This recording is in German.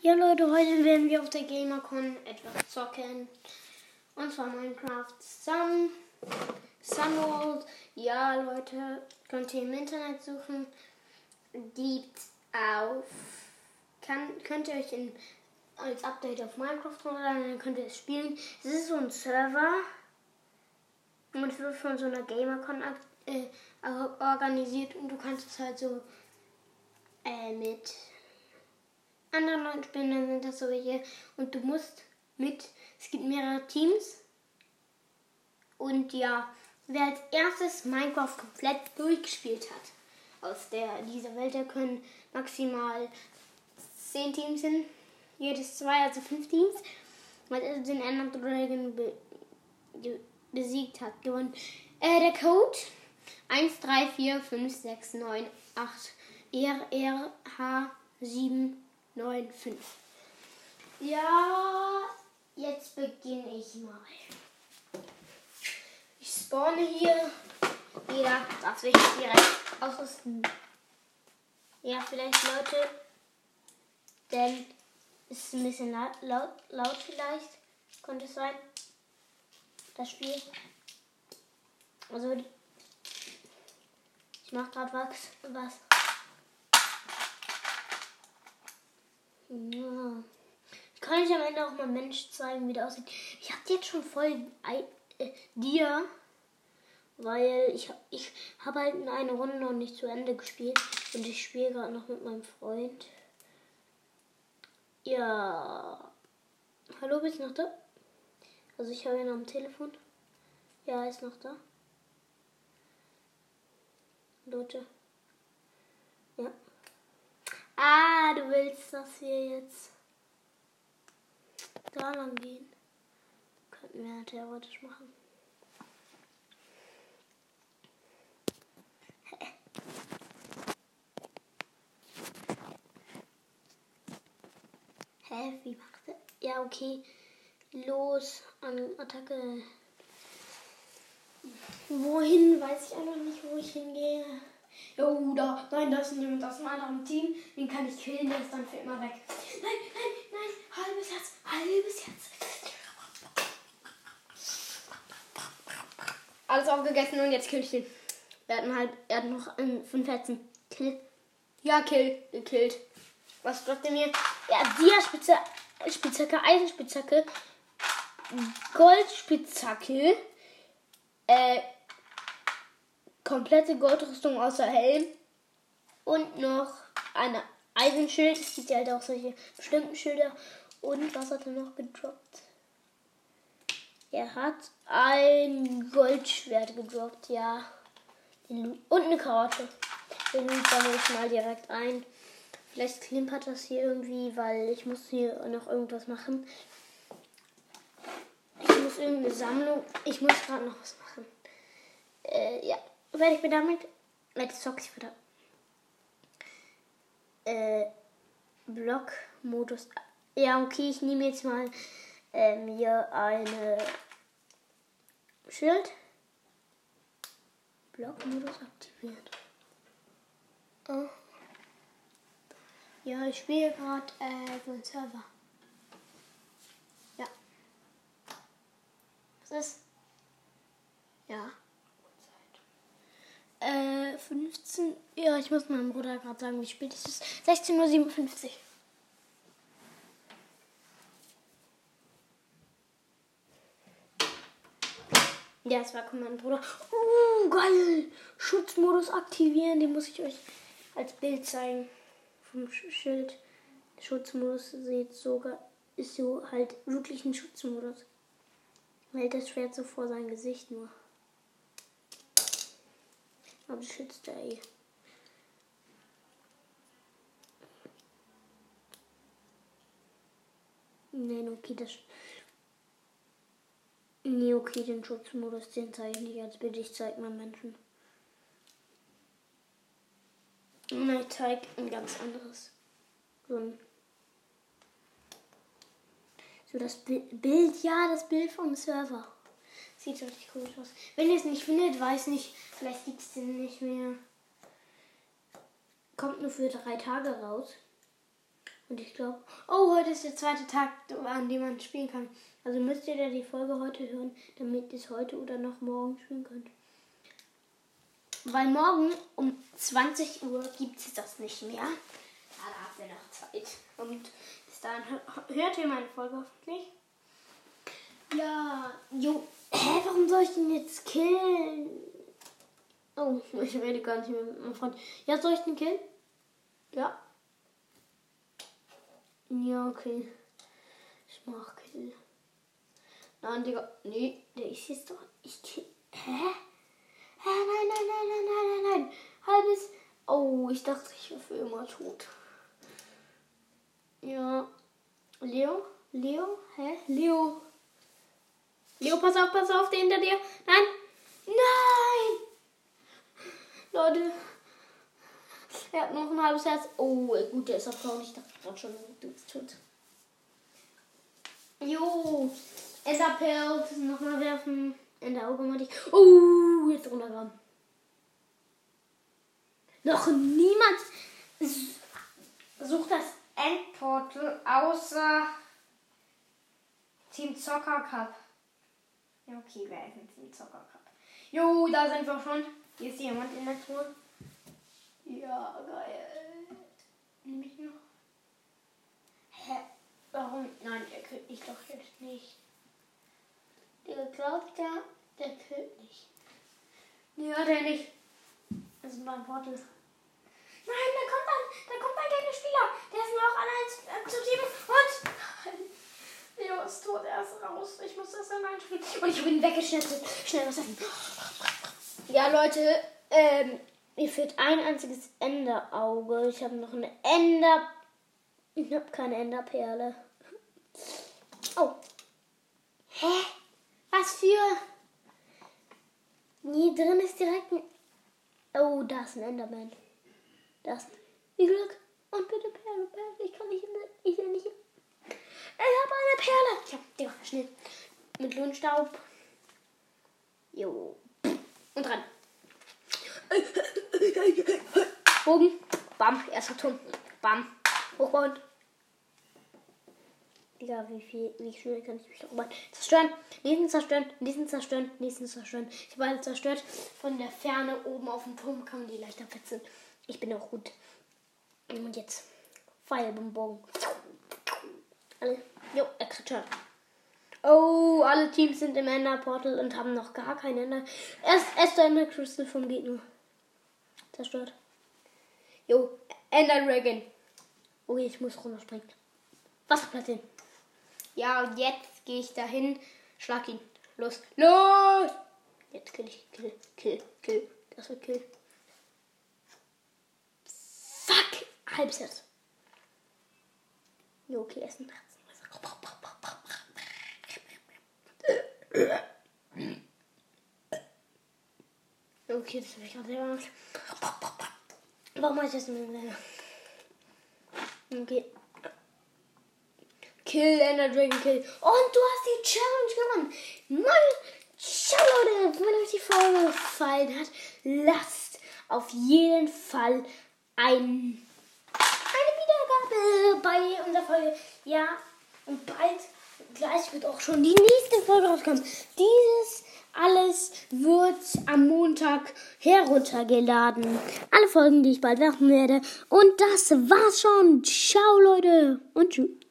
Ja Leute, heute werden wir auf der GamerCon etwas zocken. Und zwar Minecraft Sun, Sunworld. Ja Leute, könnt ihr im Internet suchen. Gibt auf. Kann, könnt ihr euch in, als Update auf Minecraft runterladen, dann könnt ihr es spielen. Es ist so ein Server. Und es wird von so einer GamerCon äh, organisiert und du kannst es halt so äh, mit anderen Leuten spielen, dann sind das so welche. Und du musst mit, es gibt mehrere Teams. Und ja, wer als erstes Minecraft komplett durchgespielt hat aus der, dieser Welt, der können maximal 10 Teams hin. Jedes zwei, also 5 Teams. Weil er den Ender Dragon be, besiegt hat, gewonnen. Äh, der Code 1, 3, 4, 5, 6, 9, 8 RRH 7 9, 5. Ja, jetzt beginne ich mal. Ich spawne hier. Jeder darf sich direkt ausrüsten. Ja, vielleicht Leute, denn es ist ein bisschen laut, laut, laut vielleicht. Könnte es sein. Das Spiel. Also, ich mache gerade was. was. Ja. Ich kann euch am Ende auch mal Mensch zeigen, wie der aussieht. Ich habe jetzt schon voll äh, dir, weil ich, ich habe halt in einer Runde noch nicht zu Ende gespielt und ich spiele gerade noch mit meinem Freund. Ja. Hallo, bist du noch da? Also ich habe ihn am Telefon. Ja, er ist noch da. Leute. Ja. Ah, willst, dass wir jetzt da lang gehen. Könnten wir theoretisch machen. Hä, wie macht er? Ja, okay. Los, an Attacke. Wohin, weiß ich einfach nicht, wo ich hingehe. Jo, da, nein, das ist jemand aus meinem Team. Den kann ich killen, der ist dann für immer weg. Nein, nein, nein, halbes Herz, halbes Herz. Alles aufgegessen und jetzt kill ich den. Er hat, halt, er hat noch ähm, fünf Herzen. Kill. Ja, kill. Gekillt. Was droppt er mir? Ja, Dia-Spitze, Spitzhacke, Eisenspitzhacke, Goldspitzhacke, äh, komplette Goldrüstung außer Helm und noch eine Eisenschild. Es gibt ja halt auch solche bestimmten Schilder. Und was hat er noch gedroppt? Er hat ein Goldschwert gedroppt, ja. Und eine Karte. Den sammle ich mal direkt ein. Vielleicht klimpert das hier irgendwie, weil ich muss hier noch irgendwas machen. Ich muss irgendeine Sammlung. Ich muss gerade noch was machen. Äh, ja werde ich mir damit. Zocke ich wieder. Äh, Block-Modus. Ja, okay, ich nehme jetzt mal äh, mir eine Schild. Block-Modus aktiviert. Oh. Ja, ich spiele gerade äh, einen Server. Ja. Was ist? Ja. Äh, 15. Ja, ich muss meinem Bruder gerade sagen, wie spät es ist. 16.57 Uhr. Ja, es war mein Bruder. Oh, geil! Schutzmodus aktivieren, den muss ich euch als Bild zeigen. Vom Schild. Schutzmodus seht sogar, ist so halt wirklich ein Schutzmodus. Hält das Schwert so vor sein Gesicht nur. Aber schützt er eh. Nein, okay, das. Nee, okay, den Schutzmodus, den zeige ich nicht als Bild, ich zeige mal Menschen. Nein, ich zeige ein ganz anderes. So ein so das Bild, ja, das Bild vom Server. Sieht richtig cool aus. Wenn ihr es nicht findet, weiß nicht, vielleicht gibt es den nicht mehr. Kommt nur für drei Tage raus. Und ich glaube, oh, heute ist der zweite Tag, an dem man spielen kann. Also müsst ihr da die Folge heute hören, damit ihr es heute oder noch morgen spielen könnt. Weil morgen um 20 Uhr gibt es das nicht mehr. Da habt ihr noch Zeit. Und bis dahin hört ihr meine Folge hoffentlich. Ja, jo. Hä, warum soll ich den jetzt killen? Oh, ich rede gar nicht mehr mit meinem Freund. Ja, soll ich den killen? Ja. Ja, okay. Ich mach Kill. Nein, Digga. Nee, der ist jetzt doch. Ich kill. Hä? Hä? Nein, nein, nein, nein, nein, nein, nein. Halbes. Oh, ich dachte, ich wäre für immer tot. Ja. Leo? Leo? Hä? Leo? Leo, pass auf, pass auf, der hinter dir. Nein! Nein! Leute. Er hat noch ein halbes Herz. Oh, gut, der ist auf Frauen. Ich dachte gerade schon, du bist tot. Jo. Enderpelz. Nochmal werfen. In der dich. Oh, jetzt runtergraben. Noch niemand sucht das Endportal außer Team Zocker Cup. Ja, okay, wer ist ein Team Zocker Cup? Jo, da sind wir schon. Hier ist jemand in der Truhe. Ja, geil. Nehme ich noch. Hä? Warum? Nein, der killt mich doch jetzt nicht. Der glaubt ja, der killt nicht. Nee, hat er nicht. Das ist mein Portal. Nein, da kommt ein, da kommt ein kleiner Spieler. Der ist nur noch allein äh, zu Team. Und. Leo ist tot, er ist raus. Ich muss das dann einspielen. Und ich ihn weggeschnitten. Schnell was essen. Ja, Leute, ähm, mir fehlt ein einziges Enderauge. Ich habe noch eine Ender. Ich habe keine Enderperle. Oh. Hä? Was für. Hier drin ist direkt ein. Oh, da ist ein Enderman. Das. Wie Glück. Und bitte Perle, Perle. Ich kann nicht. Ich will nicht. Ich habe eine Perle. Ich hab, Digga, schnell. Mit Lohnstaub. Jo. Und dran. Bogen. Bam. Erster Turm. Bam. Hochbauen. Digga, wie viel, wie schnell kann ich mich mal zerstören? Nächsten zerstören, nächsten zerstören, nächsten zerstören. Ich habe alle zerstört. Von der Ferne oben auf dem Turm kann man die leichter fetzen. Ich bin auch gut. Und jetzt Feuerbomben. Alle. Jo, er. Oh, alle Teams sind im Ender Portal und haben noch gar keinen Ender. Erst Esther Ender Crystal vom Gegner. Zerstört. Jo, Ender Dragon. Okay, ich muss runterspringen. Wasserplatte. Ja, und jetzt gehe ich dahin. Schlag ihn. Los. Los! Jetzt kill ich. Kill, kill, kill. Das wird kill. Fuck! Halbsatz. Jo, okay, essen. Okay, das habe ich gerade selber gemacht. Warum mache ich das nicht mehr? Okay. Kill Ender Dragon Kill. Und du hast die Challenge gewonnen. Mann, ciao Leute. Wenn euch die Folge gefallen hat, lasst auf jeden Fall ein, eine Wiedergabe bei unserer Folge. Ja, und bald, gleich wird auch schon die nächste Folge rauskommen. Dieses alles wird am Montag heruntergeladen. Alle Folgen, die ich bald machen werde. Und das war's schon. Ciao, Leute. Und tschüss.